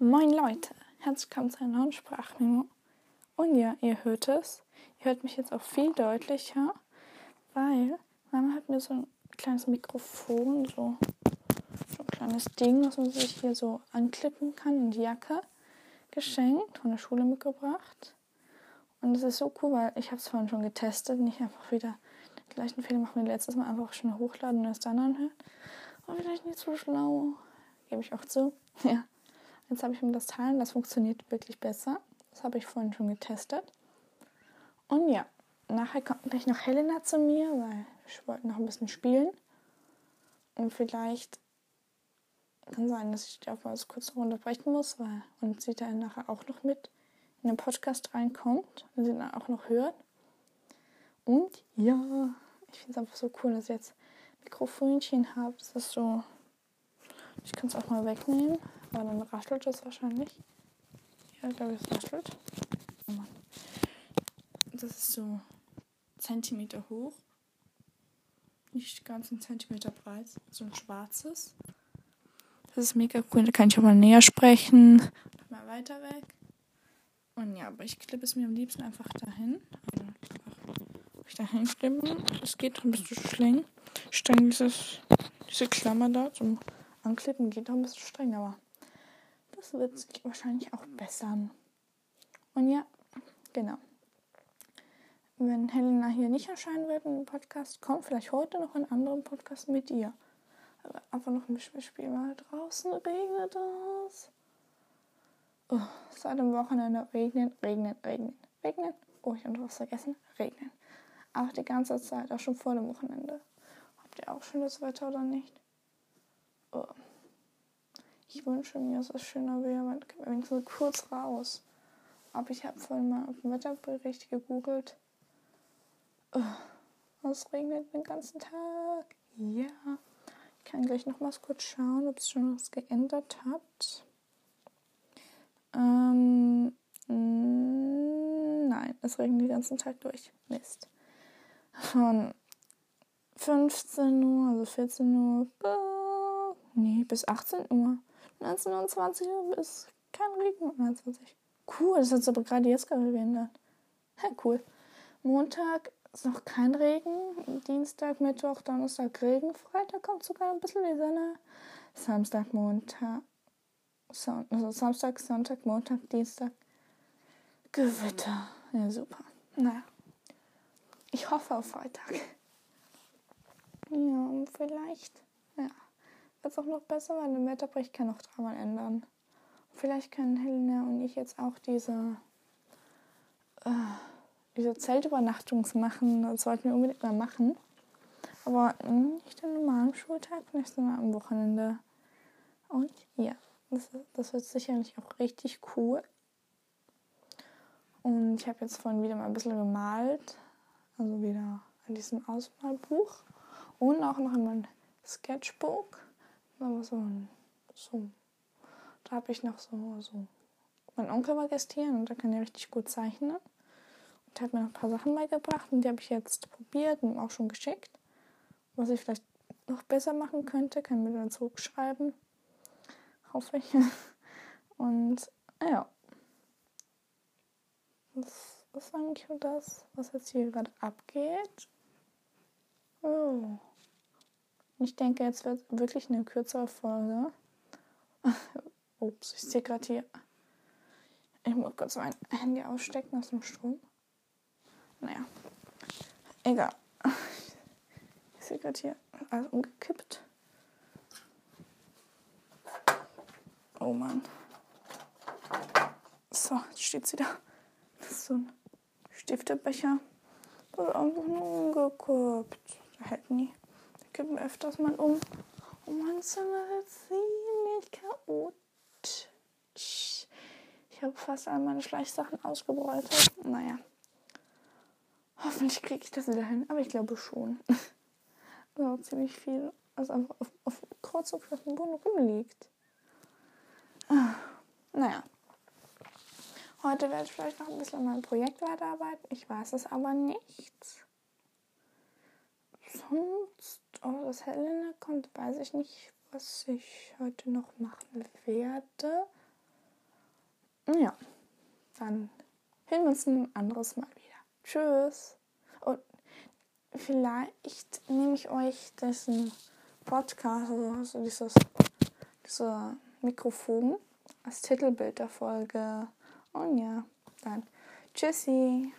Moin Leute, herzlich willkommen zu einer neuen Sprachmemo. Und ja, ihr hört es. Ihr hört mich jetzt auch viel deutlicher, weil Mama hat mir so ein kleines Mikrofon, so, so ein kleines Ding, was man sich hier so anklippen kann in die Jacke, geschenkt, von der Schule mitgebracht. Und es ist so cool, weil ich habe es vorhin schon getestet, nicht einfach wieder den gleichen Fehler machen wie letztes Mal, einfach schnell hochladen und es dann anhören. War vielleicht nicht so schlau, gebe ich auch zu. Ja. Jetzt habe ich mir das Teilen, das funktioniert wirklich besser. Das habe ich vorhin schon getestet. Und ja, nachher kommt gleich noch Helena zu mir, weil ich wollte noch ein bisschen spielen. Und vielleicht kann sein, dass ich die mal kurz unterbrechen muss, weil und sie dann nachher auch noch mit in den Podcast reinkommt und sie dann auch noch hört. Und ja, ich finde es einfach so cool, dass ich jetzt Mikrofonchen habe. Das ist so. Ich kann es auch mal wegnehmen. Aber dann raschelt es wahrscheinlich. Ja, ich glaube, es raschelt. Oh. Das ist so Zentimeter hoch. Nicht ganz ein Zentimeter breit. So ein schwarzes. Das ist mega cool. Da kann ich auch mal näher sprechen. Mal weiter weg. Und ja, aber ich klippe es mir am liebsten einfach dahin. Also, ich dahin klippen. Es geht ein bisschen streng. Streng dieses, diese Klammer da zum Anklippen geht auch ein bisschen streng, aber das wird sich wahrscheinlich auch bessern. Und ja, genau. Wenn Helena hier nicht erscheinen wird im Podcast, kommt vielleicht heute noch ein anderer Podcast mit ihr. Aber einfach noch ein bisschen spielen, weil draußen regnet es. Oh, seit dem Wochenende regnet, regnet, regnet, regnet. Oh, ich habe was vergessen. Regnen. Auch die ganze Zeit, auch schon vor dem Wochenende. Habt ihr auch schönes Wetter oder nicht? Ich wünsche mir, es ist schöner wäre, wenigstens kurz raus. Aber ich habe vorhin mal auf dem Wetterbericht gegoogelt. Oh, es regnet den ganzen Tag. Ja. Ich kann gleich noch mal kurz schauen, ob es schon was geändert hat. Ähm, nein, es regnet den ganzen Tag durch. Mist. Von 15 Uhr, also 14 Uhr, nee, bis 18 Uhr 19 und 20 Uhr ist kein Regen. 29. Cool, das hat sich aber gerade jetzt geändert. Ja, cool. Montag ist noch kein Regen. Dienstag, Mittwoch, Donnerstag Regen. Freitag kommt sogar ein bisschen die Sonne. Samstag, Montag. Son also Samstag, Sonntag, Montag, Dienstag. Gewitter. Ja, super. Naja. Ich hoffe auf Freitag. Ja, vielleicht. Ja wird es auch noch besser, weil der Wetterbericht kann noch dreimal ändern. Vielleicht können Helena und ich jetzt auch diese, äh, diese Zeltübernachtungs machen. Das sollten wir unbedingt mal machen. Aber nicht an normalen Schultag, nicht sondern am Wochenende. Und ja, das, das wird sicherlich auch richtig cool. Und ich habe jetzt vorhin wieder mal ein bisschen gemalt. Also wieder an diesem Ausmalbuch. Und auch noch in mein Sketchbook aber so ein, so, da habe ich noch so, so, mein Onkel war gestern und da kann er richtig gut zeichnen und hat mir noch ein paar Sachen beigebracht und die habe ich jetzt probiert und auch schon geschickt. Was ich vielleicht noch besser machen könnte, kann mir dann zurückschreiben. Hoffe ich. Und ja. Das ist eigentlich das, was jetzt hier gerade abgeht. Oh. Ich denke, jetzt wird wirklich eine kürzere Folge. Ups, ich sehe gerade hier. Ich muss kurz mein Handy ausstecken aus dem Strom. Naja, egal. Ich sehe gerade hier alles umgekippt. Oh Mann. So, jetzt steht sie da. Das ist so ein Stiftebecher. Das ist einfach nur umgekippt. Der hält nie kippen öfters mal um. Und mein Zimmer wird ziemlich chaotisch. Ich habe fast all meine Schleichsachen ausgebreitet. Naja. Hoffentlich kriege ich das wieder hin. Aber ich glaube schon. ja, ziemlich viel, was einfach auf, auf kreuz und quer Boden rumliegt. Ah, naja. Heute werde ich vielleicht noch ein bisschen an meinem Projekt weiterarbeiten. Ich weiß es aber nicht. Sonst oh, dass Helena kommt, weiß ich nicht, was ich heute noch machen werde. Ja, dann hören wir uns ein anderes Mal wieder. Tschüss. Und vielleicht nehme ich euch diesen Podcast, also dieses, dieser Mikrofon als Titelbild der Folge. Und ja, dann tschüssi.